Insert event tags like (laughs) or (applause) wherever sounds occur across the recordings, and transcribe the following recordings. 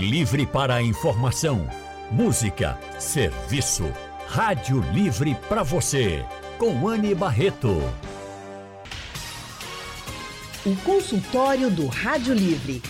Livre para a informação, música, serviço. Rádio Livre para você, com Anne Barreto. O consultório do Rádio Livre.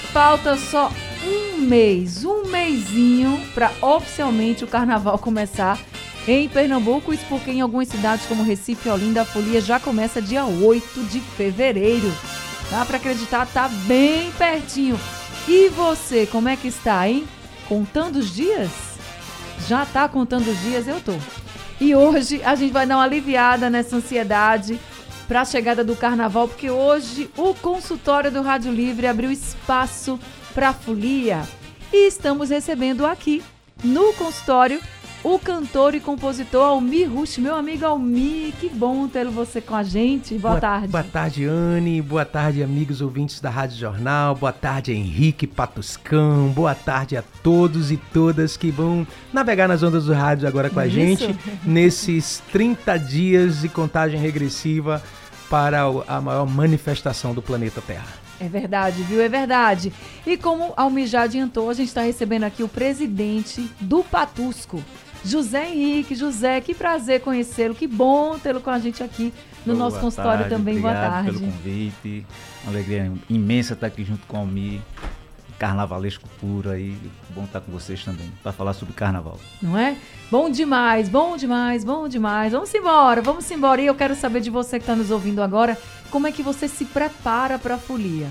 Falta só um mês, um mêsinho para oficialmente o carnaval (laughs) começar em Pernambuco. Isso porque em algumas cidades como Recife e Olinda a folia já começa dia 8 de fevereiro. Dá para acreditar, tá bem pertinho. E você, como é que está, hein? Contando os dias? Já tá contando os dias? Eu tô. E hoje a gente vai dar uma aliviada nessa ansiedade para a chegada do carnaval, porque hoje o consultório do Rádio Livre abriu espaço para a folia. E estamos recebendo aqui no consultório o cantor e compositor Almir Rush, meu amigo Almir, que bom ter você com a gente. Boa, boa, tarde. Boa tarde, Anne. Boa tarde, amigos ouvintes da Rádio Jornal. Boa tarde, Henrique Patuscão. Boa tarde a todos e todas que vão navegar nas ondas do rádio agora com a Isso. gente nesses 30 dias de contagem regressiva para a maior manifestação do planeta Terra. É verdade, viu? É verdade. E como Almir já adiantou, a gente está recebendo aqui o presidente do Patusco, José Henrique. José, que prazer conhecê-lo, que bom tê-lo com a gente aqui no Boa nosso consultório tarde, também. Boa tarde. pelo convite. Uma alegria imensa estar aqui junto com o Almir carnavalesco puro aí. Bom estar com vocês também, para falar sobre carnaval. Não é? Bom demais, bom demais, bom demais. Vamos embora, vamos embora. E eu quero saber de você que está nos ouvindo agora, como é que você se prepara para a folia?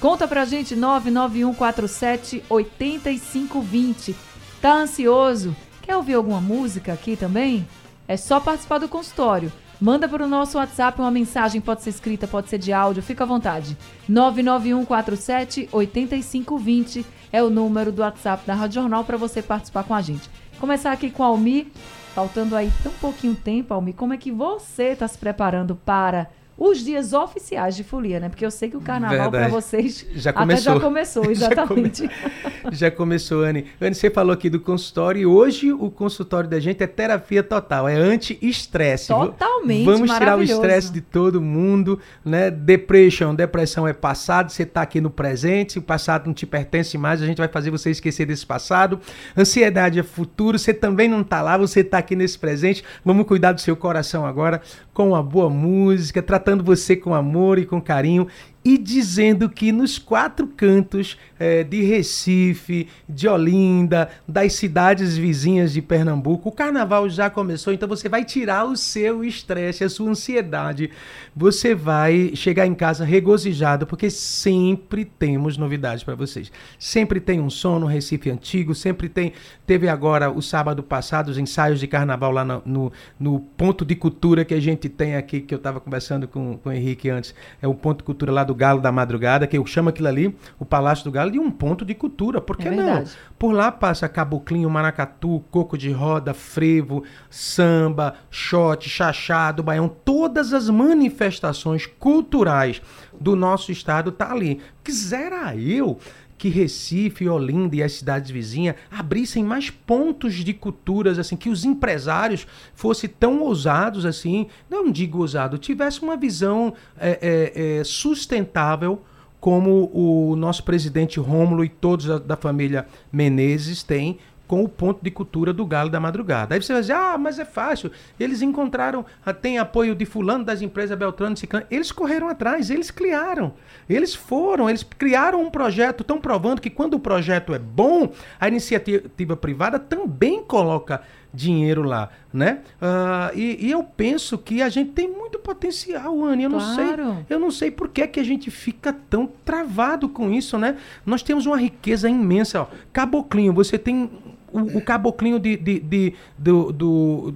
Conta pra gente 99147 8520. Tá ansioso? Quer ouvir alguma música aqui também? É só participar do consultório. Manda para o nosso WhatsApp uma mensagem, pode ser escrita, pode ser de áudio, fica à vontade. 99147 8520 é o número do WhatsApp da Rádio Jornal para você participar com a gente. Começar aqui com a Almi, faltando aí tão pouquinho tempo, Almi, como é que você está se preparando para os dias oficiais de folia, né? Porque eu sei que o carnaval para vocês já começou. Até já começou, (laughs) exatamente. já, come... (laughs) já, começou, Anne. Anne, você falou aqui do consultório e hoje o consultório da gente é terapia total, é anti-estresse. Totalmente, Vamos tirar o estresse de todo mundo, né? Depression, depressão é passado, você está aqui no presente, se o passado não te pertence mais, a gente vai fazer você esquecer desse passado. Ansiedade é futuro, você também não está lá, você está aqui nesse presente. Vamos cuidar do seu coração agora com uma boa música, tratando você com amor e com carinho e dizendo que nos quatro cantos é, de Recife, de Olinda, das cidades vizinhas de Pernambuco, o carnaval já começou, então você vai tirar o seu estresse, a sua ansiedade. Você vai chegar em casa regozijado, porque sempre temos novidades para vocês. Sempre tem um som no Recife Antigo, sempre tem. Teve agora, o sábado passado, os ensaios de carnaval lá no, no, no ponto de cultura que a gente tem aqui, que eu estava conversando com, com o Henrique antes. É o ponto de cultura lá do do Galo da Madrugada, que eu chamo aquilo ali, o Palácio do Galo, de um ponto de cultura. Por que é não? Por lá passa caboclinho, maracatu, coco de roda, frevo, samba, shot, chachado, baião, todas as manifestações culturais do nosso estado tá ali. Quisera eu que Recife, Olinda e as cidades vizinhas abrissem mais pontos de culturas, assim, que os empresários fossem tão ousados assim, não digo ousado, tivesse uma visão é, é, é, sustentável como o nosso presidente Rômulo e todos da, da família Menezes têm com o ponto de cultura do Galo da Madrugada. Aí você vai dizer, ah, mas é fácil. Eles encontraram, ah, tem apoio de fulano das empresas Beltrano, Ciclano. Eles correram atrás, eles criaram. Eles foram, eles criaram um projeto, estão provando que quando o projeto é bom, a iniciativa privada também coloca dinheiro lá, né? Uh, e, e, eu penso que a gente tem muito potencial, Anne. Eu claro. não sei, eu não sei por que, que a gente fica tão travado com isso, né? Nós temos uma riqueza imensa. Ó. Caboclinho, você tem o, o caboclinho de, de, de do, do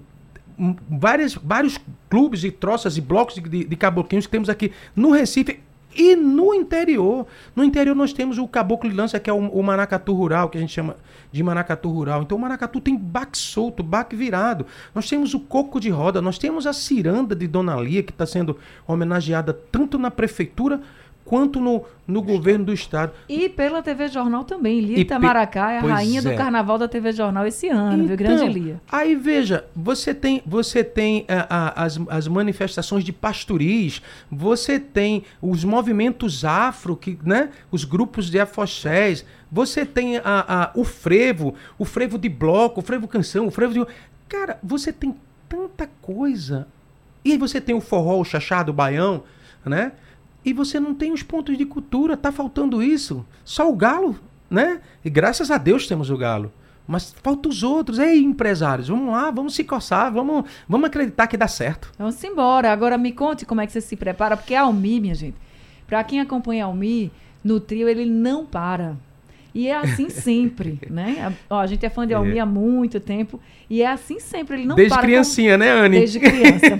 várias, vários clubes e troças e blocos de, de caboclinhos que temos aqui no Recife e no interior. No interior nós temos o caboclo de lança, que é o, o, maracatu rural, que a gente chama de maracatu rural. Então o maracatu tem baque solto, baque virado. Nós temos o coco de roda, nós temos a ciranda de Dona Lia, que está sendo homenageada tanto na prefeitura quanto no, no governo do estado. E pela TV Jornal também. Lia Itamaracá é a rainha do é. carnaval da TV Jornal esse ano, viu? Grande Então, Lia. Aí veja, você tem, você tem ah, ah, as, as manifestações de pastoris, você tem os movimentos afro, que, né, os grupos de afoxés, você tem a, a- o frevo, o frevo de bloco, o frevo canção, o frevo de. Cara, você tem tanta coisa. E aí você tem o forró, o chachado, o baião, né? E você não tem os pontos de cultura, tá faltando isso. Só o galo, né? E graças a Deus temos o galo. Mas falta os outros. Ei, empresários, vamos lá, vamos se coçar, vamos, vamos acreditar que dá certo. Vamos embora. Agora me conte como é que você se prepara, porque a Almi, minha gente, pra quem acompanha a Almi, no trio ele não para. E é assim (laughs) sempre, né? A, ó, a gente é fã de Almi há muito tempo e é assim sempre, ele não Desde para. com- criancinha, né, Anne? Desde criança.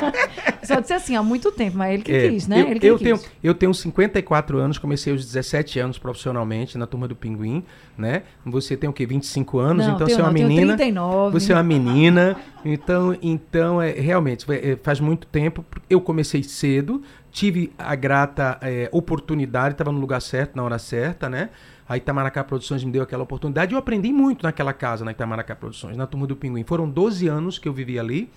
(laughs) Só disse assim, há muito tempo, mas ele que É, quis, né? Eu, ele que eu quis. tenho, eu tenho 54 anos, comecei aos 17 anos profissionalmente na turma do Pinguim, né? Você tem o quê? 25 anos, Não, então tenho você é uma não, tenho menina. 39. Você é uma menina, então, então é, realmente é, faz muito tempo. Eu comecei cedo, tive a grata é, oportunidade, estava no lugar certo, na hora certa, né? A Itamaracá Produções me deu aquela oportunidade eu aprendi muito naquela casa, na Itamaracá Produções, na turma do Pinguim. Foram 12 anos que eu vivi ali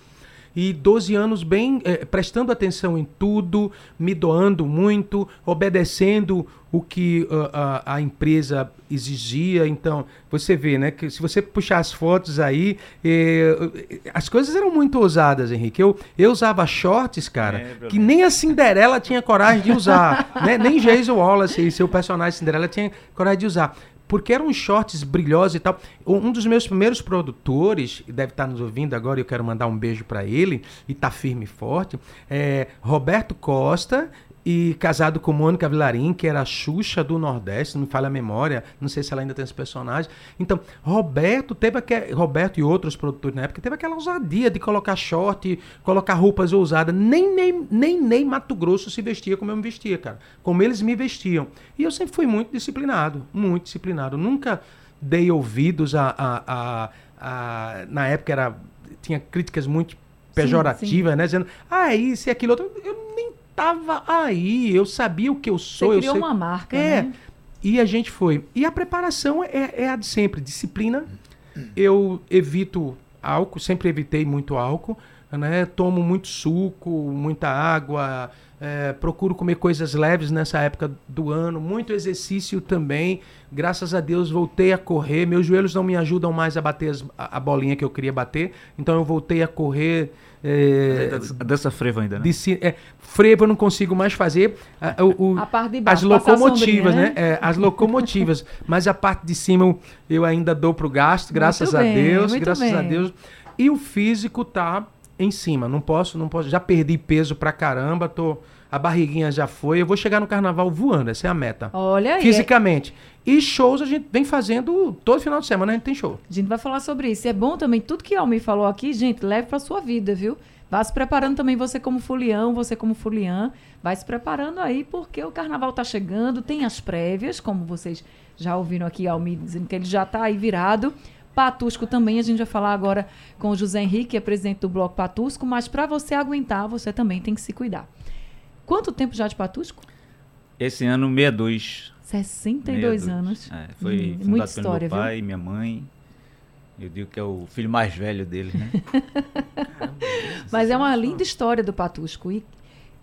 e 12 anos bem eh, prestando atenção em tudo, me doando muito, obedecendo o que ah, a, a empresa exigia. Então, você vê, né, que se você puxar as fotos aí, eh, as coisas eram muito ousadas, Henrique. Eu, eu usava shorts, cara, Lembro, que nem a Cinderela tinha coragem de usar, né? Nem Jason Wallace, seu personagem Cinderela tinha coragem de usar. Porque eram shorts brilhosos e tal. Um dos meus primeiros produtores, deve estar nos ouvindo agora, eu quero mandar um beijo para ele, e tá firme e forte, é Roberto Costa, e casado com Mônica Vilarim, que era a Xuxa do Nordeste, não me falha a memória, não sei se ela ainda tem esse personagem. Então, Roberto teve aquele, Roberto e outros produtores na época, teve aquela ousadia de colocar short, colocar roupas ousadas. Nem, nem, nem, nem Mato Grosso se vestia como eu me vestia, cara. Como eles me vestiam. E eu sempre fui muito disciplinado, muito disciplinado. Nunca dei ouvidos a. a, a, a- na época era, tinha críticas muito pejorativas, né? Dizendo, ah, isso e aquilo outro. Eu nem tava aí, eu sabia o que eu Você sou. eu criou sei- uma marca, é, né? e a gente foi. E a preparação é, é a de sempre, disciplina. Eu evito álcool, sempre evitei muito álcool, né? Tomo muito suco, muita água, é, procuro comer coisas leves nessa época do ano, muito exercício também. Graças a Deus voltei a correr. Meus joelhos não me ajudam mais a bater as- a, a bolinha que eu queria bater, então eu voltei a correr. é, A dança frevo ainda, né? de é, frevo eu não consigo mais fazer. a- o- o- A parte de as baixo, passar a locomotivas, sombrinha, né? É, as locomotivas. (laughs) Mas a parte de cima eu, ainda dou pro gasto, graças Muito a bem, Deus, muito graças a bem. Deus. E o físico tá em cima. Não posso, não posso. Já perdi peso pra caramba, tô a barriguinha já foi. Eu vou chegar no carnaval voando, essa é a meta. Olha aí. Fisicamente. E shows a gente vem fazendo todo final de semana, a gente tem show. A gente vai falar sobre isso. E é bom também, tudo que a Almi falou aqui, gente, leve pra sua vida, viu? Vá se preparando também, você como fulião, você como fuliã, vai se preparando aí, porque o carnaval tá chegando, tem as prévias, como vocês já ouviram aqui Almi dizendo que ele já tá aí virado. Patusco também, a gente vai falar agora com o José Henrique, que é presidente do Bloco Patusco, mas para você aguentar, você também tem que se cuidar. Quanto tempo já de Patusco? Esse ano, 62. 62 62. anos. É, foi Hum, fundado muita pelo história, meu viu? pai e minha mãe. Eu digo que é o filho mais velho dele, né? (laughs) Mas é uma linda história do Patusco. E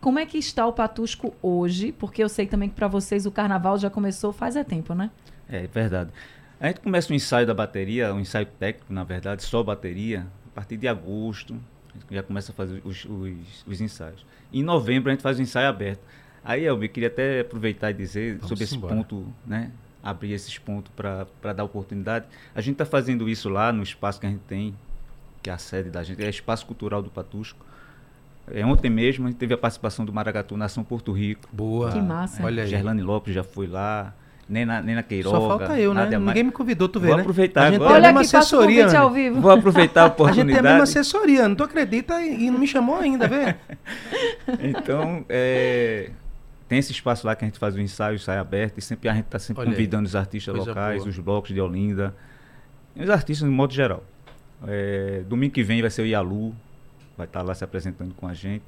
como é que está o Patusco hoje? Porque eu sei também que para vocês o carnaval já começou faz é tempo, né? É verdade. A gente começa o ensaio da bateria, um ensaio técnico, na verdade, só bateria, a partir de agosto. A gente já começa a fazer os, os- os ensaios. Em novembro a gente faz o ensaio aberto. Aí, Elber, queria até aproveitar e dizer Vamos sobre esse embora. ponto, né? Abrir esses pontos para dar oportunidade. A gente está fazendo isso lá no espaço que a gente tem, que é a sede da gente, é o Espaço Cultural do Patusco. É, ontem mesmo a gente teve a participação do Maracatu Nação Porto Rico. Boa. Que massa. Olha aí. Gerlane Lopes já foi lá. Nena, Nena Queiroga. Só falta eu, né? Ninguém me convidou, tu vê, Vou né? aproveitar a gente agora. tem a Olha o assessoria, ao Anne. vivo. Vou aproveitar a (laughs) A gente tem a mesma oportunidade. assessoria, não tu acredita e, não me chamou ainda, vê? (laughs) Então, é, tem esse espaço lá que a gente faz o ensaio, o ensaio aberto, e sempre a gente está sempre Olha aí, convidando os artistas coisa locais, boa. os blocos de Olinda, e os artistas no modo geral. É, domingo que vem vai ser o Yalu, vai estar lá se apresentando com a gente.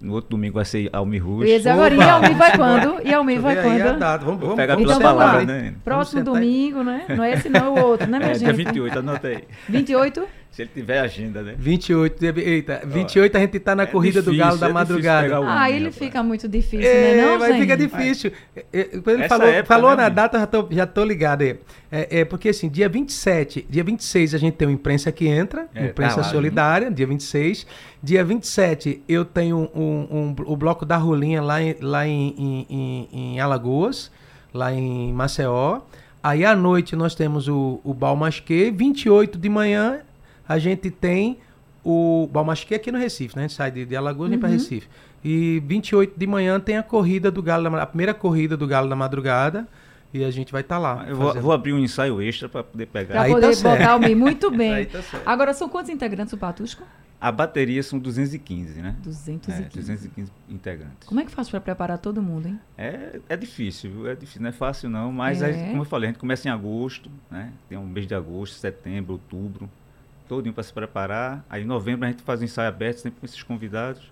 No outro domingo vai ser Almi Rush. dizer agora, e! Almi vai quando? E Almi vai ver aí a quando? data. Vamos, vamos, Pega vamos pela Então, palavra, vamos lá. né? Próximo sentar aí. domingo, né? Não é esse não, é o outro, né, minha É, gente? dia 28, anota aí. 28? Se ele tiver agenda, né? 28, de- eita, 28 a gente tá na É corrida do difícil, Galo da é madrugada. pegar o Ah, ele rapaz. fica muito difícil, É, né, não, mas Zen? fica difícil. É, é, quando ele Essa falou, época, falou né, na amigo? data, já tô, já tô ligado aí. É, é porque assim, dia 27, dia 26 a gente tem o Imprensa que entra, É, Imprensa tá lá, Solidária, dia 26. Dia 27 eu tenho um, um- o Bloco da Rolinha lá em, lá em, em- em- em Alagoas, lá em Maceió. Aí à noite nós temos o, o Balmasque, 28 de manhã a gente tem o Balmasque aqui no Recife, né? A gente sai de, de Alagoas e vem para Recife. E 28 de manhã tem a corrida do Galo da a primeira corrida do Galo da madrugada e a gente vai estar lá. Eu vou, vou abrir um ensaio extra para poder pegar. Tá poder certo. botar o Mi. Muito bem. (laughs) Tá. Agora, são quantos integrantes o Patusco? A bateria são 215, né? 215. É, 215 integrantes. Como é que faz pra preparar todo mundo, hein? É, é difícil, viu? é difícil, não é fácil não, mas É. aí, como eu falei, a gente começa em agosto, né? Tem um mês de agosto, setembro, outubro, todinho para se preparar. Aí em novembro a gente faz o ensaio aberto sempre com esses convidados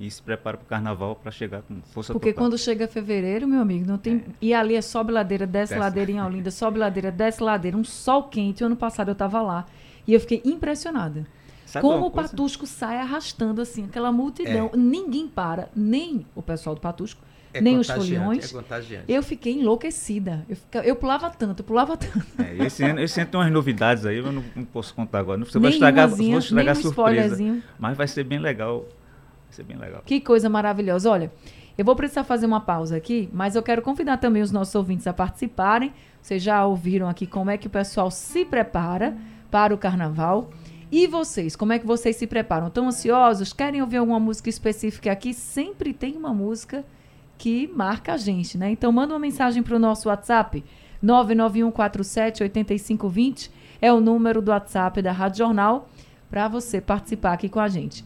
e se prepara para o carnaval para chegar com força Porque total. quando chega fevereiro, meu amigo, não tem. E ali é sobe ladeira, desce Desce. ladeira em Olinda, sobe ladeira, desce ladeira, um sol quente. O ano passado eu tava lá e eu fiquei impressionada. Sabe Como o? Patusco sai arrastando assim, aquela multidão. Ninguém para, nem o pessoal do Patusco, É nem os contagiante, foliões. É. Eu fiquei enlouquecida. Eu, fica- eu pulava tanto, eu pulava (laughs) tanto. É, esse, ano, esse ano tem umas novidades aí, eu não, não posso contar agora. Não, você vai estragar, vou estragar nem um surpresa. Mas vai ser bem legal. Vai ser bem legal. Que coisa maravilhosa. Olha, eu vou precisar fazer uma pausa aqui, mas eu quero convidar também os nossos ouvintes a participarem. Vocês já ouviram aqui como é que o pessoal se prepara para o carnaval. E vocês, como é que vocês se preparam? Estão ansiosos? Querem ouvir alguma música específica aqui? Sempre tem uma música que marca a gente, né? Então manda uma mensagem para o nosso WhatsApp 991478520 é o número do WhatsApp da Rádio Jornal para você participar aqui com a gente.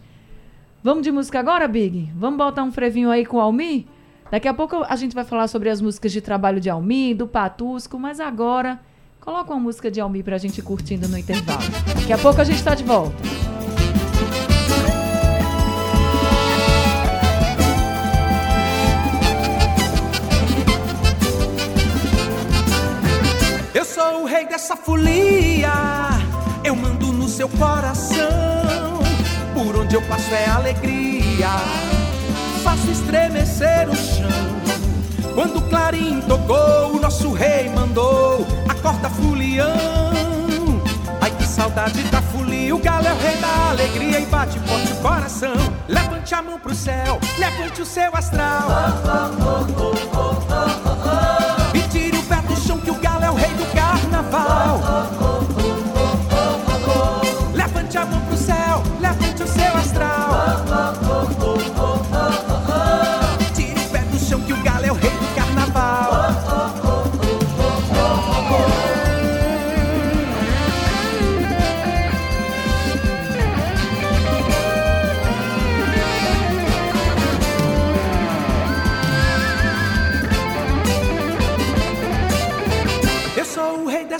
Vamos de música agora, Big? Vamos botar um frevinho aí com o Almi? Daqui a pouco a gente vai falar sobre as músicas de trabalho de Almi, do Patusco, mas agora coloca uma música de Almi pra gente ir curtindo no intervalo. Daqui a pouco a gente tá de volta. Eu sou o rei dessa folia, eu mando no seu coração. Por onde eu passo é alegria, faço estremecer o chão. Quando o clarim tocou, o nosso rei mandou a corda fulião. Ai que saudade da folia, o galo é o rei da alegria e bate forte o coração. Levante a mão pro céu, levante o seu astral. E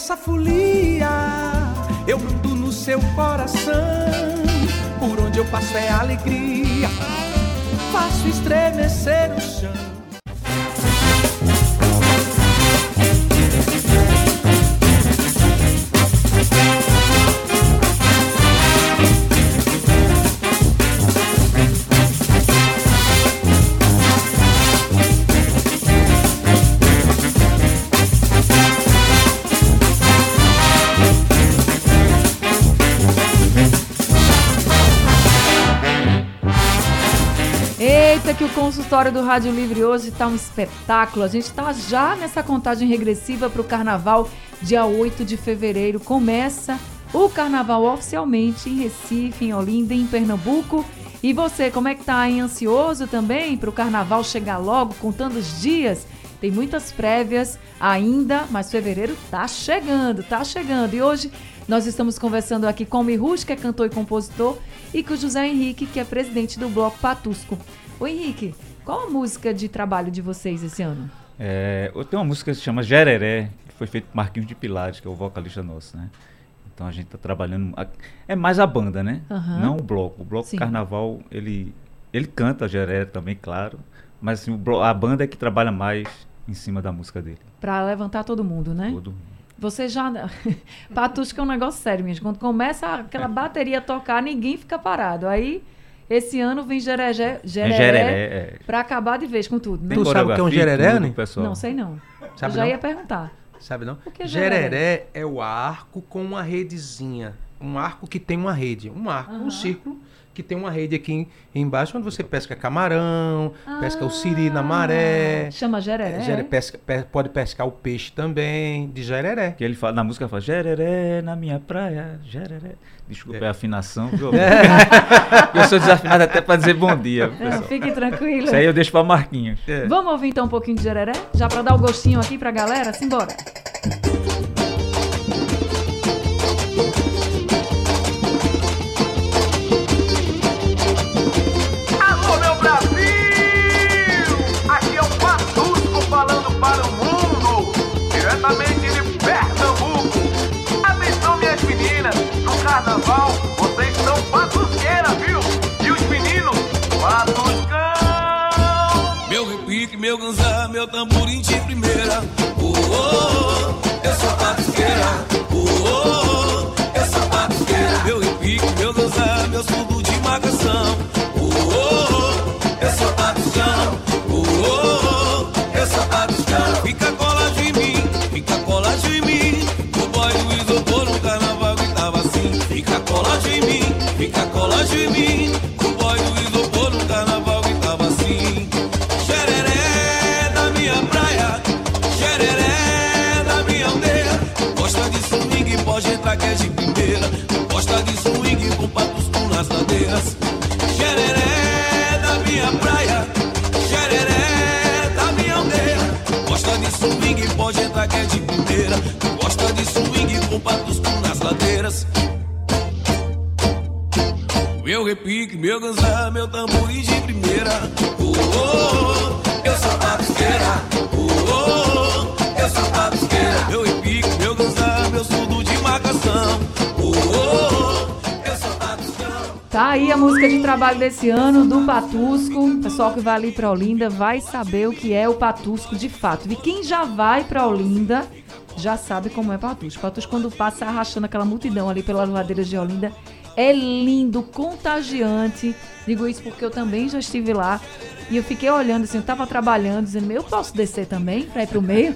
dessa folia, eu mando no seu coração. Por onde eu passo é alegria, faço estremecer o chão. Consultório do Rádio Livre hoje tá um espetáculo. A gente tá já nessa contagem regressiva para o carnaval, dia 8 de fevereiro. Começa o carnaval oficialmente em Recife, em Olinda, em Pernambuco. E você, como é que tá ansioso também para o carnaval chegar logo, contando os dias? Tem muitas prévias ainda, mas fevereiro tá chegando, tá chegando. E hoje nós estamos conversando aqui com o Mirush, que é cantor e compositor, e com o José Henrique, que é presidente do Bloco Patusco. Ô Henrique, qual a música de trabalho de vocês esse ano? É, eu tenho uma música que se chama Jereré, que foi feita por Marquinhos de Pilares, que é o vocalista nosso, né? Então a gente tá trabalhando. É mais a banda, né? Aham. Não o bloco. O bloco Sim. carnaval, ele, Ele canta Geré também, claro. Mas assim, o blo- a banda é que trabalha mais em cima da música dele. Pra levantar todo mundo, né? Todo mundo. Você já. (laughs) Patusca é um negócio sério, minha gente. Quando começa aquela bateria a tocar, ninguém fica parado. Aí, esse ano vem Gereré, É Gereré, Gereré, é. pra acabar de vez com tudo, né? Tu sabe o que é um gereré, tudo, né? pessoal. Não sei não. Sabe Eu já não? ia perguntar. Sabe não? O que é gereré? gereré? é o arco com uma redezinha. Um arco que tem uma rede. Um arco, um Aham. círculo que tem uma rede aqui em- embaixo onde você pesca camarão, pesca o siri na Ah, maré. Chama Gereré? Gere- pesca- pe- pode pescar o peixe também, de gereré. Que ele fala, na música fala, Gereré na minha praia, Gereré. Desculpa É. a afinação, viu? (laughs) eu sou desafinado até pra dizer bom dia, Não, pessoal. fique tranquilo. Isso aí eu deixo pra Marquinhos. É. Vamos ouvir então um pouquinho de Gereré? Já pra dar o gostinho aqui pra galera? Simbora. Meu repique, meu ganzá, meu tamborim de primeira. Oh, oh, eu sou patusqueira. Oh, oh, eu sou patusqueira. Meu repique, meu ganzá, meu surdo de marcação. Oh, oh, eu sou patuscão. Oh, oh, oh, eu sou patuscão. Fica colado em mim, fica colado em mim. O boy do isopor no carnaval gritava assim. Fica colado em mim, fica colado em mim. Meu ganzá, meu tamborim de primeira. Oh, oh, eu sou patusqueira. Oh, oh, oh, eu sou patusqueira. Meu repique, meu ganzá, meu surdo de marcação. Oh, oh, eu sou patuscão. Tá aí a música de trabalho desse ano do Patusco. O pessoal que vai ali pra Olinda vai saber o que é o Patusco de fato. E quem já vai pra Olinda já sabe como é Patusco. Patusco quando passa arrastando aquela multidão ali pelas ladeiras de Olinda é lindo, contagiante. Digo isso porque eu também já estive lá. E eu fiquei olhando assim, eu tava trabalhando, dizendo, eu posso descer também pra ir pro meio?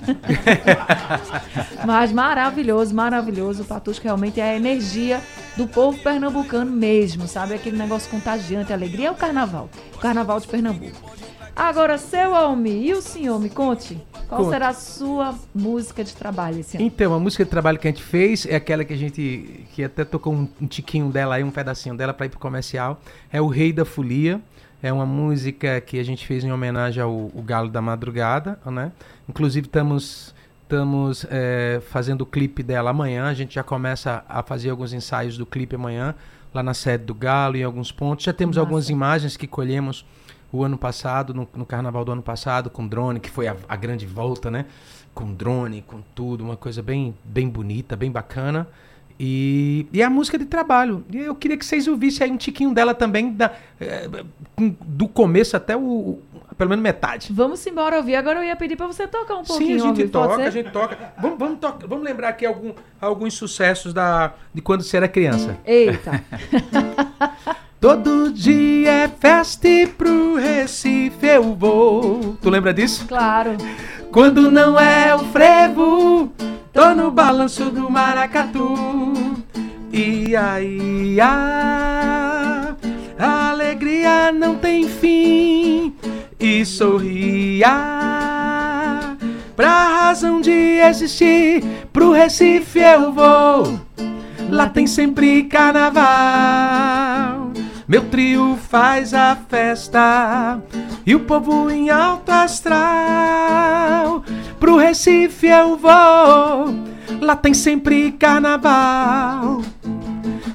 (laughs) Mas maravilhoso, maravilhoso. O Patusco realmente é a energia do povo pernambucano mesmo, sabe? Aquele negócio contagiante, alegria é o carnaval. O carnaval de Pernambuco. Agora, seu Almi, e o senhor, me conte, qual será a sua música de trabalho esse ano? Então, a música de trabalho que a gente fez é aquela que a gente, que até tocou um, um tiquinho dela aí, um pedacinho dela para ir pro comercial, é o Rei da Folia. É uma música que a gente fez em homenagem ao, Galo da Madrugada, né? Inclusive estamos estamos é, fazendo o clipe dela amanhã. A gente já começa a fazer alguns ensaios do clipe amanhã lá na sede do Galo em alguns pontos. Já temos Massa. algumas imagens que colhemos o ano passado, no, no carnaval do ano passado, com drone, que foi a, a grande volta, né? Com drone, com tudo, uma coisa bem, bem bonita, bem bacana. E, e a música de trabalho. E eu queria que vocês ouvissem aí um tiquinho dela também, da, eh, do começo até o, pelo menos metade. Vamos embora ouvir. Agora eu ia pedir pra você tocar um Sim, pouquinho. a gente pode toca, a gente toca. Vamos, vamos, toca- vamos lembrar aqui algum, alguns sucessos da, de quando você era criança. Eita. (laughs) Todo dia é festa e pro Recife eu vou. Tu lembra disso? claro. Quando não é o frevo, tô no balanço do maracatu. E aí, a, a alegria não tem fim. E sorria pra razão de existir. Pro Recife eu vou. Lá tem sempre carnaval. Meu trio faz a festa e o povo em alto astral. Pro Recife eu vou, lá tem sempre carnaval.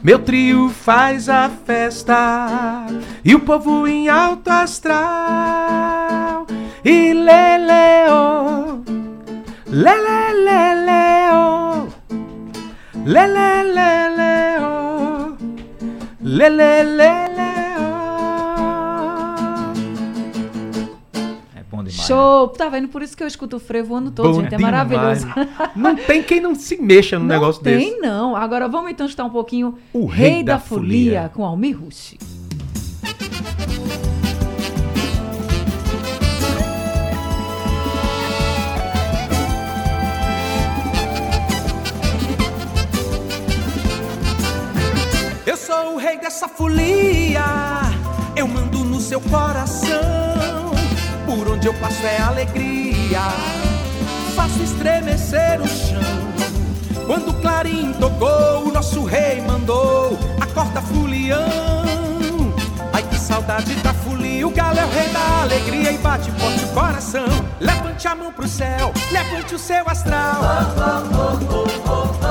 Meu trio faz a festa e o povo em alto astral. E leleo, leleleleo, leleleleo. Leleleleo. Show! Tá vendo? Por isso que eu escuto o frevo o ano todo, Bom gente. É demais. maravilhoso. Não tem quem não se mexa num não negócio tem, desse. não. Agora vamos então escutar um pouquinho O Rei, Rei da, da Folia, Folia. com Almir Rush. Eu sou o rei dessa folia, eu mando no seu coração. Por onde eu passo é alegria, faço estremecer o chão. Quando o clarim tocou, o nosso rei mandou a corda fulião. Ai que saudade da folia, o galo é o rei da alegria e bate forte o coração. Levante a mão pro céu, levante o seu astral. E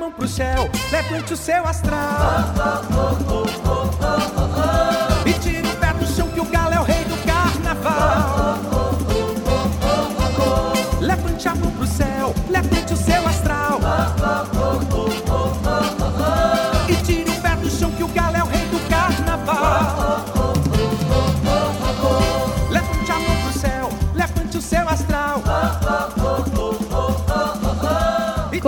mão pro céu, levante o seu astral. E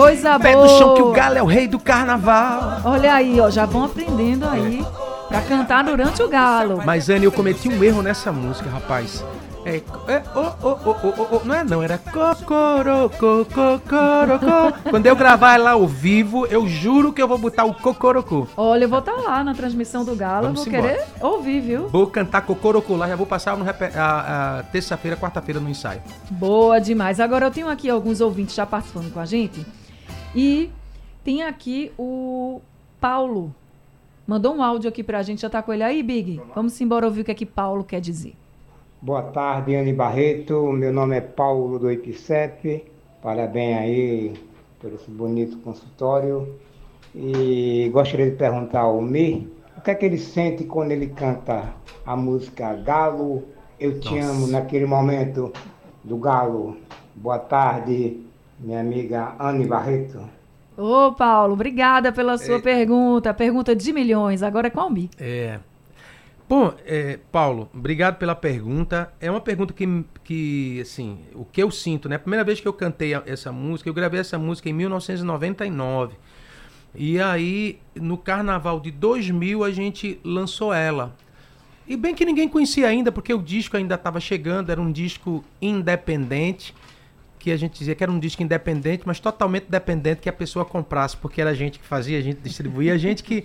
Coisa Pé boa! do chão que o galo é o rei do carnaval. Olha aí, ó, já vão aprendendo aí pra cantar durante o galo. Mas, Anne, eu cometi um erro nessa música, rapaz. É, é oh, oh, oh, oh, oh, não é não, era cocorocô, cocorocô. Quando eu gravar ela ao vivo, eu juro que eu vou botar o cocorocô. Olha, eu vou estar lá na transmissão do galo, Vamos vou embora. querer ouvir, viu? Vou cantar cocorocô lá, já vou passar no a, a terça-feira, quarta-feira no ensaio. Boa demais. Agora eu tenho aqui alguns ouvintes já participando com a gente. E tem aqui o Paulo. Mandou um áudio aqui pra gente, já tá com ele aí, Big? Vamos embora ouvir o que é que Paulo quer dizer. Boa tarde, Anne Barreto. Meu nome é Paulo do IPCEP. Parabéns aí por esse bonito consultório. E gostaria de perguntar ao Mi o que é que ele sente quando ele canta a música Galo, Eu Te Nossa. Amo, naquele momento do Galo. Boa tarde, minha amiga Anne Barreto. Ô, Paulo, obrigada pela sua É. pergunta. Pergunta de milhões. Agora é com o Mi. É. Bom, é, Paulo, obrigado pela pergunta. É uma pergunta que, que, assim, o que eu sinto, né? A primeira vez que eu cantei essa música, eu gravei essa música em 1999. E aí, no carnaval de 2000, a gente lançou ela. E bem que ninguém conhecia ainda, porque o disco ainda estava chegando, era um disco independente, que a gente dizia que era um disco independente, mas totalmente dependente que a pessoa comprasse, porque era a gente que fazia, a gente distribuía, a gente que.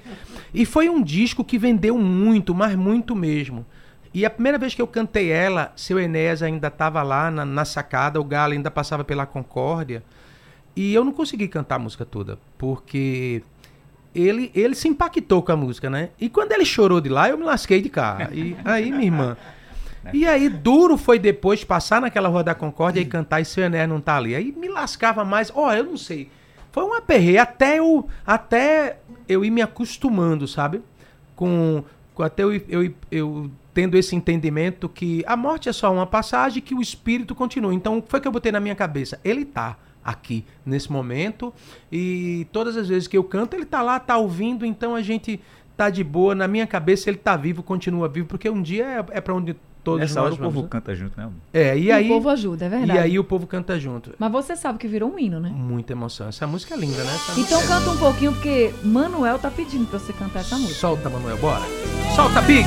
E foi um disco que vendeu muito, mas muito mesmo. E a primeira vez que eu cantei ela, seu Enéas ainda estava lá na, na sacada, o Galo ainda passava pela Concórdia. E eu não consegui cantar a música toda, porque ele, ele se impactou com a música, né? E quando ele chorou de lá, eu me lasquei de cá. E aí, minha irmã. E aí, duro foi depois passar naquela Rua da Concórdia e cantar e seu Enéas não tá ali. Aí me lascava mais. Ó, eu não sei. Foi um aperreio até eu, até eu ir me acostumando, sabe? Com, com até eu, eu, eu tendo esse entendimento que a morte é só uma passagem que o espírito continua. Então, foi que eu botei na minha cabeça. Ele tá aqui nesse momento e todas as vezes que eu canto, ele tá lá, tá ouvindo, então a gente tá de boa. Na minha cabeça, ele tá vivo, continua vivo, porque um dia é, é para onde todos Nessa hora nós o povo né? canta junto, né? É, e, E aí o povo ajuda, é verdade. e aí o povo canta junto. Mas você sabe que virou um hino, né? Muita emoção. Essa música é linda, né? Essa Então música canta um pouquinho, porque Manuel tá pedindo pra você cantar essa é... música. Solta, Manuel, bora. Solta, Big!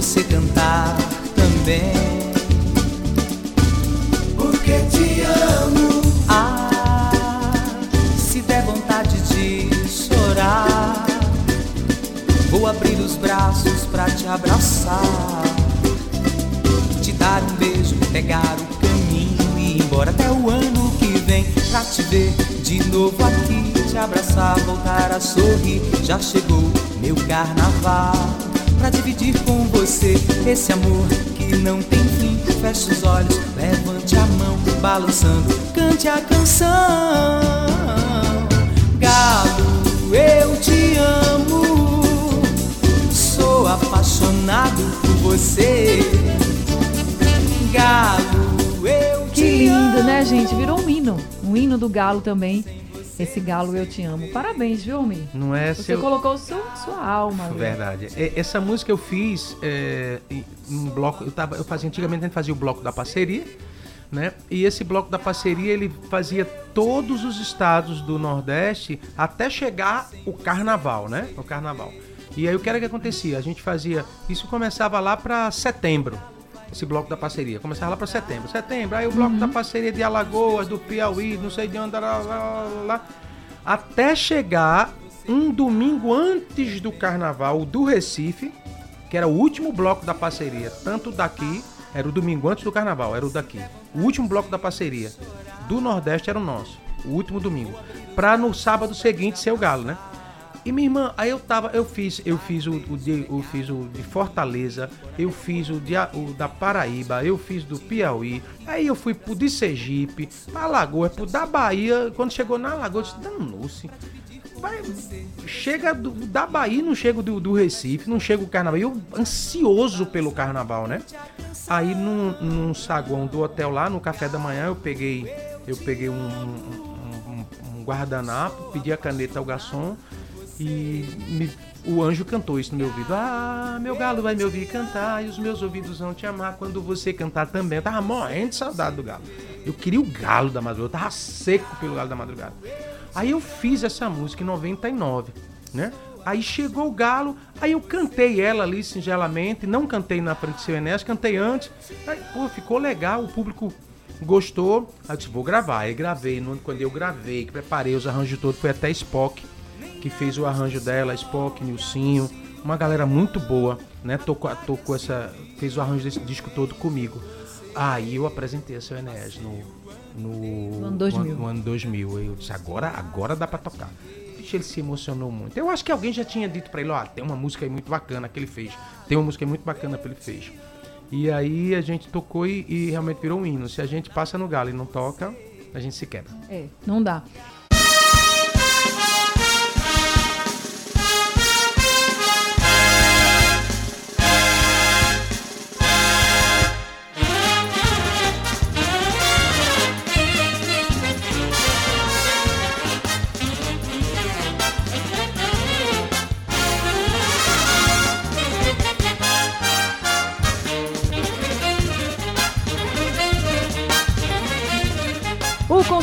Você cantar também. Porque te amo. Ah, se der vontade de chorar, vou abrir os braços pra te abraçar, te dar um beijo, pegar o caminho e ir embora até o ano que vem pra te ver de novo aqui, te abraçar, voltar a sorrir. Já chegou meu carnaval pra dividir com você esse amor que não tem fim. Feche os olhos, levante a mão, balançando, cante a canção. Galo, eu te amo, sou apaixonado por você. Galo, eu te Que lindo, amo. né, gente? Virou um hino. Um hino do galo também. Esse galo eu te amo. Parabéns, viu, Mi? Não é Você seu... colocou sua, sua alma ali. Verdade. Essa música eu fiz é, um bloco. Eu, tava, eu fazia antigamente a gente fazia o bloco da parceria, né? E esse bloco da parceria ele fazia todos os estados do Nordeste até chegar o Carnaval, né? O Carnaval. E aí o que era que acontecia? A gente fazia. Isso começava lá para setembro. Esse bloco da parceria. Começava lá para setembro. Setembro, aí o bloco da parceria de Alagoas, do Piauí, não sei de onde, lá, lá, lá, lá, até chegar um domingo antes do carnaval do Recife, que era o último bloco da parceria, tanto daqui, era o domingo antes do carnaval, era o daqui. O último bloco da parceria do Nordeste era o nosso, o último domingo. Pra no sábado seguinte ser o Galo, né? E minha irmã, aí eu tava, eu fiz, eu fiz o, o de, eu fiz o de Fortaleza, eu fiz o, de, o da Paraíba, eu fiz do Piauí, aí eu fui pro de Sergipe, pra Alagoas, pro da Bahia, quando chegou na Alagoas, eu disse, danou-se. Vai, chega do- da Bahia, não chega do, do Recife, não chega o carnaval. Eu ansioso pelo carnaval, né? Aí num, num saguão do hotel lá, no café da manhã, eu peguei, eu peguei um, um- um- um guardanapo, pedi a caneta ao garçom e me- o anjo cantou isso no meu ouvido. Ah, meu galo vai me ouvir cantar e os meus ouvidos vão te amar quando você cantar também. Eu tava morrendo de saudade do galo. Eu queria o galo da madrugada, eu tava seco pelo galo da madrugada. Aí eu fiz essa música em 99, né? Aí chegou o galo, aí eu cantei ela ali singelamente, não cantei na frente do seu Enéas, cantei antes. Aí, pô, ficou legal, o público gostou. Aí eu disse, vou gravar. Aí gravei, quando eu gravei, que preparei os arranjos todos, foi até Spock, que fez o arranjo dela, Spock, Nilcinho, uma galera muito boa, né? Tocou, tocou essa. fez o arranjo desse disco todo comigo. Aí eu apresentei a seu Enéas no. No, No ano 2000. no ano 2000. Aí eu disse, agora, agora dá pra tocar. Vixe, ele se emocionou muito. Eu acho que alguém já tinha dito pra ele, ó, tem uma música aí muito bacana que ele fez. Tem uma música aí muito bacana que ele fez. E aí a gente tocou e, e realmente virou um hino. Se a gente passa no galo e não toca, a gente se quebra. É, não dá.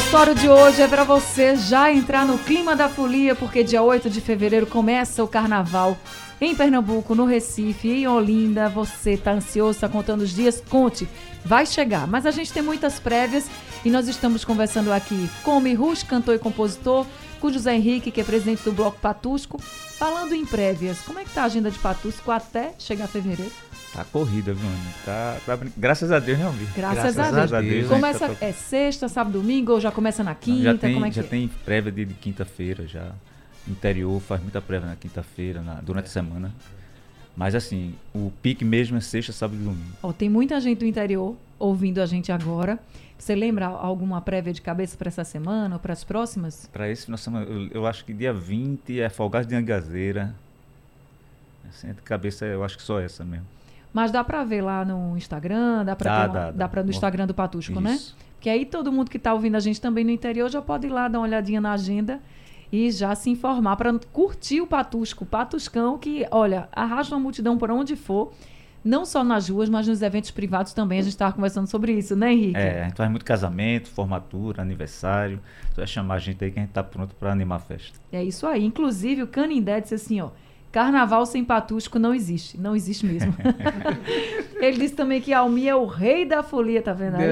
Consultório de hoje é para você já entrar no clima da folia, porque dia 8 de fevereiro começa o carnaval em Pernambuco, no Recife, em Olinda. Você tá ansioso, tá contando os dias? Conte, vai chegar. Mas a gente tem muitas prévias e nós estamos conversando aqui com o Mirus, cantor e compositor, com José Henrique, que é presidente do Bloco Patusco. Falando em prévias, como é que tá a agenda de Patusco até chegar fevereiro? Tá corrida, viu, Ana? Tá, tá Graças a Deus, não vi. Graças, Graças a Deus. a Deus. Começa, a gente tá é sexta, sábado, domingo ou já começa na quinta? já tem, como é que já é? tem prévia de, de quinta-feira já. Interior faz muita prévia na quinta-feira, durante a semana. Mas assim, o pique mesmo é sexta, sábado e domingo. Ó, tem muita gente do interior ouvindo a gente agora. Você lembra alguma prévia de cabeça para essa semana ou para as próximas? Pra esse final de semana, eu, eu acho que dia 20 é Folgados de Angazeira. Assim, de cabeça, eu acho que só essa mesmo. Mas dá para ver lá no Instagram, dá para Dá, dá, dá. no Instagram do Patusco, né? Porque aí todo mundo que está ouvindo a gente também no interior já pode ir lá dar uma olhadinha na agenda e já se informar para curtir o Patusco, o Patuscão que, olha, arrasta uma multidão por onde for. não só nas ruas, mas nos eventos privados também. A gente estava conversando sobre isso, né, Henrique? É, a gente faz muito casamento, formatura, aniversário. Você vai chamar a gente aí que a gente tá pronto para animar a festa. É isso aí. Inclusive, o Canindé disse assim, ó. Carnaval sem patusco não existe. Não existe mesmo. (laughs) Ele disse também que Almi é o rei da folia, tá vendo aí,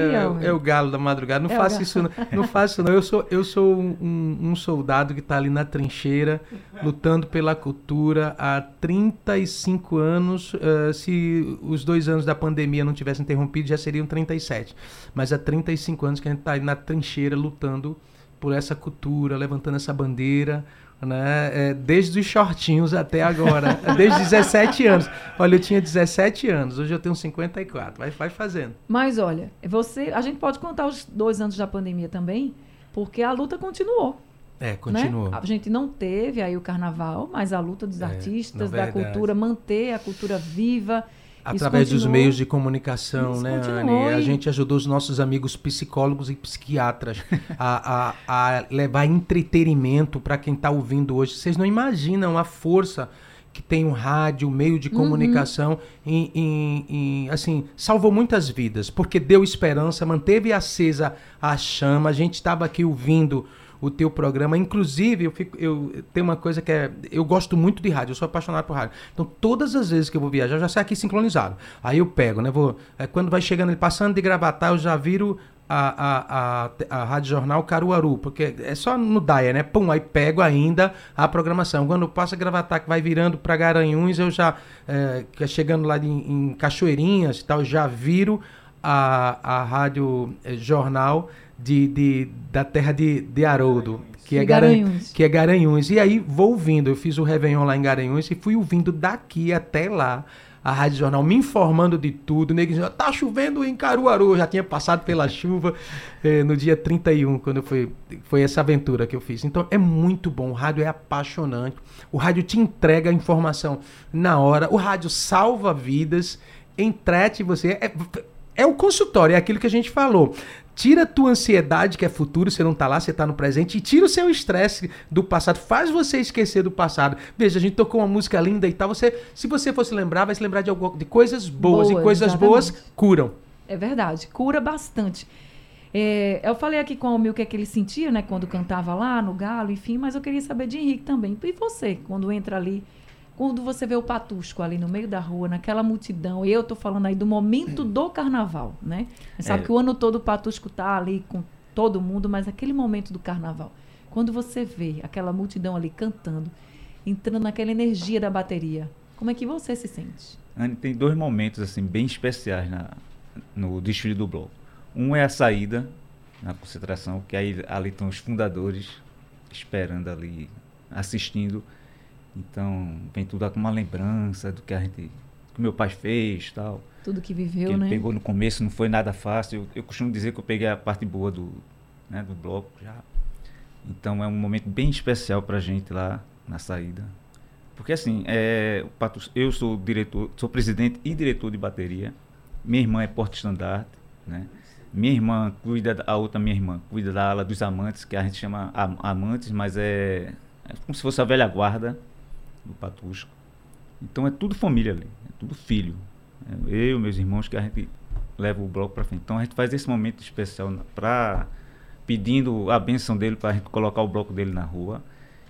É, é o galo da madrugada. Não É o faça galo. isso, não. Não faça isso, não. Eu sou, eu sou um, um soldado que está ali na trincheira, lutando pela cultura há 35 anos. eh, se os dois anos da pandemia não tivessem interrompido, já seriam 37. Mas há 35 anos que a gente está aí na trincheira lutando por essa cultura, levantando essa bandeira. Né? É, desde os shortinhos até agora, É desde 17 anos. Olha, eu tinha 17 anos, hoje eu tenho 54. Vai, vai fazendo. Mas olha, você, a gente pode contar os dois anos da pandemia também, porque a luta continuou. É, né? continua. A gente não teve aí o carnaval, mas a luta dos É, artistas, da verdade. cultura, manter a cultura viva. Através dos meios de comunicação, Isso né, Anne? A gente ajudou os nossos amigos psicólogos e psiquiatras (laughs) a, a, a levar entretenimento para quem está ouvindo hoje. Vocês não imaginam a força que tem o rádio, o meio de Uhum. comunicação, em, em- em- assim, salvou muitas vidas, porque deu esperança, manteve acesa a chama. A gente estava aqui ouvindo o teu programa. Inclusive, eu, fico, eu tenho uma coisa que é. Eu gosto muito de rádio, eu sou apaixonado por rádio. Então, todas as vezes que eu vou viajar, eu já saio aqui sincronizado. Aí eu pego, né? Vou, é, quando vai chegando, ele passando de gravatar, eu já viro a, a, a, a Rádio Jornal Caruaru, porque é só no Daia, né? Pum, aí pego ainda a programação. Quando passa a gravatar, que vai virando para Garanhuns, eu já, é, é chegando lá em, em Cachoeirinhas e tal, já viro a, a Rádio eh, Jornal de, de, da terra de, de Haroldo, que é, Garanhuns. que é Garanhuns. E aí vou ouvindo, eu fiz o Réveillon lá em Garanhuns e fui ouvindo daqui até lá a Rádio Jornal, me informando de tudo. Nego dizia, tá chovendo em Caruaru, Eu já tinha passado pela (laughs) chuva eh, no dia 31, quando foi, foi essa aventura que eu fiz. Então é muito bom, o rádio é apaixonante, o rádio te entrega a informação na hora, o rádio salva vidas, entrete você. É, é o consultório, é aquilo que a gente falou. Tira a tua ansiedade, que é futuro, você não tá lá, você tá no presente, e tira o seu estresse do passado, faz você esquecer do passado. Veja, a gente tocou uma música linda e tal, você, se você fosse lembrar, vai se lembrar de, de coisas boas, Boas, e coisas exatamente. boas curam. É verdade, cura bastante. É, eu falei aqui com o Almir o que é que ele sentia, né, quando cantava lá no Galo, enfim, mas eu queria saber de Henrique também. E você, quando entra ali, quando você vê o Patusco ali no meio da rua, naquela multidão, e eu tô falando aí do momento do carnaval, né? Sabe É. que o ano todo o Patusco tá ali com todo mundo, mas aquele momento do carnaval, quando você vê aquela multidão ali cantando, entrando naquela energia da bateria, como é que você se sente? Anne, tem dois momentos assim bem especiais na, no desfile do bloco. Um é a saída na concentração, que aí ali estão os fundadores esperando ali, assistindo. Então vem tudo com uma lembrança do que a gente, que meu pai fez, tal. Tudo que que viveu, ele né? pegou no começo, não foi nada fácil. Eu, eu costumo dizer que eu peguei a parte boa do, né, do bloco já. Então é um momento bem especial pra gente lá na saída. Porque assim, é, eu sou diretor, sou presidente e diretor de bateria. Minha irmã é porta-estandarte, né? Minha irmã cuida, da- a outra minha irmã cuida da ala dos amantes, que a gente chama am- amantes, mas é, é como se fosse a velha guarda do Patusco. Então é tudo família ali, é tudo filho. É Eu, meus irmãos, que a gente leva o bloco para frente. Então a gente faz esse momento especial para pedindo a benção dele para a gente colocar o bloco dele na rua.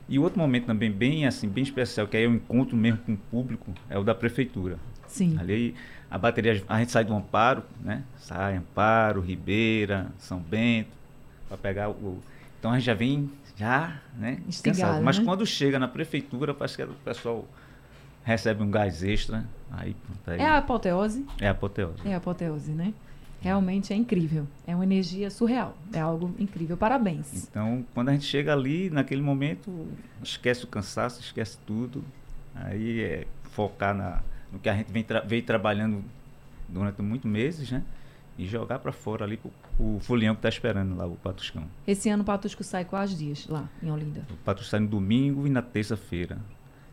E outro momento também bem assim, bem especial, que aí é o encontro mesmo com o público, é o da prefeitura. Sim. Ali a bateria, a gente sai do Amparo, né? Sai Amparo, Ribeira, São Bento, para pegar o. Então a gente já vem já, né? Cansado. Mas né? quando chega na prefeitura, parece que o pessoal recebe um gás extra. Aí, pronto, aí É a apoteose? é a apoteose. É a apoteose, né? Realmente é incrível. É uma energia surreal. É algo incrível. Parabéns. Então, quando a gente chega ali, naquele momento, esquece o cansaço, esquece tudo. Aí é focar na, no que a gente vem tra veio trabalhando durante muitos meses, né? E jogar para fora ali pro, o folião que tá esperando lá, o Patuscão. Esse ano o Patusco sai quais dias lá em Olinda? O Patuscão sai no domingo e na terça-feira,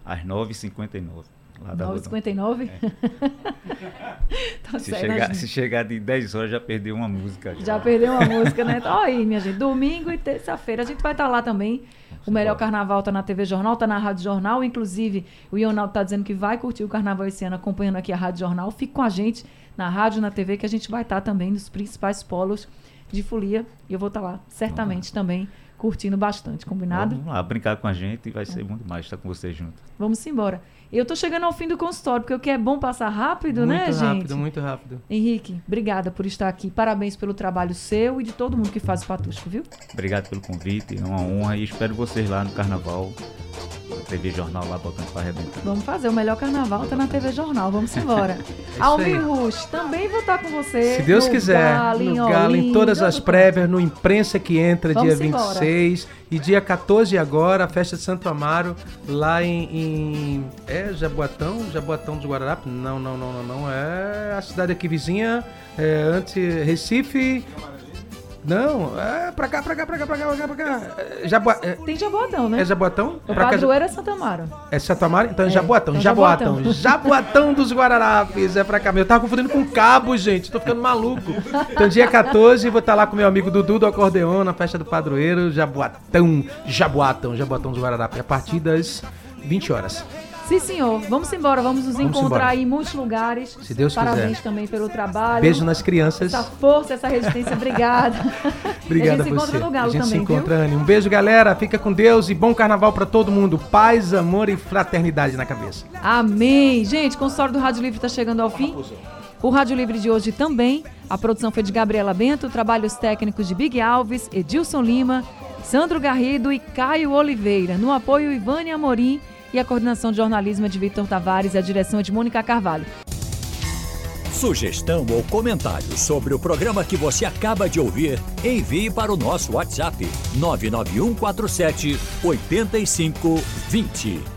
às 9h59, Lá da rua. 9h59? (laughs) tá Se chegar, se chegar de 10 horas, já perdeu uma música. Já perdeu uma música, né? Ó aí, minha gente. Domingo e terça-feira. A gente vai estar lá também. O melhor carnaval tá na TV Jornal, tá na Rádio Jornal. Inclusive, o Ionaldo tá dizendo que vai curtir o carnaval esse ano acompanhando aqui a Rádio Jornal. Fique com a gente na rádio, na TV, que a gente vai estar também nos principais polos de folia. E eu vou estar lá, certamente também, curtindo bastante. Combinado? Vamos lá, brincar com a gente e vai ser muito mais estar com vocês junto. Vamos embora. Eu tô chegando ao fim do consultório, porque o que é bom passar rápido, né, muito gente? rápido, muito rápido. Henrique, obrigada por estar aqui. Parabéns pelo trabalho seu e de todo mundo que faz o Patusco, viu? Obrigado pelo convite, é uma honra e espero vocês lá no carnaval. na TV Jornal lá botando para arrebentar. Vamos fazer. O melhor carnaval tá na TV Jornal. Vamos (laughs) embora. aí. Almir Rush, também vou estar com você. Se Deus no quiser, Galo, no Galo, em todas as prévias, no Imprensa que entra Vamos dia embora. 26 e dia 14 agora, a festa de Santo Amaro, lá em, em- É Jaboatão? Jaboatão dos Guararapes? Não, não, não, não, não. É a cidade aqui vizinha, é antes Recife. Não, é pra cá, pra cá, pra cá, pra cá, pra cá, pra cá. É, Jabua, é, Tem Jaboatão, né? é Jaboatão? O Pra cá, padroeiro é Santa Amaro. é Santo Amaro? Então é É, Jaboatão, então Jaboatão. Jaboatão. (laughs) Jaboatão dos Guararapes, é pra cá. Eu tava confundindo com Cabo, gente. Tô ficando maluco. Então, dia 14, vou estar lá com meu amigo Dudu do Acordeon, na festa do padroeiro, Jaboatão, Jaboatão, Jaboatão dos Guararapes, a partir das 20 horas. Sim, senhor. Vamos embora. Vamos nos Vamos encontrar embora. em muitos lugares. Se Deus Parabéns quiser. também pelo trabalho. Beijo nas crianças. Essa força, essa resistência. Obrigada. Obrigado (laughs) e a gente se você. encontra no Galo a gente também, se encontra, viu? Anny. Um beijo, galera. Fica com Deus e bom carnaval pra todo mundo. Paz, amor e fraternidade na cabeça. Amém. Gente, o consultório do Rádio Livre está chegando ao fim. O Rádio Livre de hoje também. A produção foi de Gabriela Bento, trabalhos técnicos de Big Alves, Edilson Lima, Sandro Garrido e Caio Oliveira. No apoio, Ivane Amorim e a coordenação de jornalismo é de Vitor Tavares e a direção é de Mônica Carvalho. Sugestão ou comentário sobre o programa que você acaba de ouvir, envie para o nosso WhatsApp 99147 8520.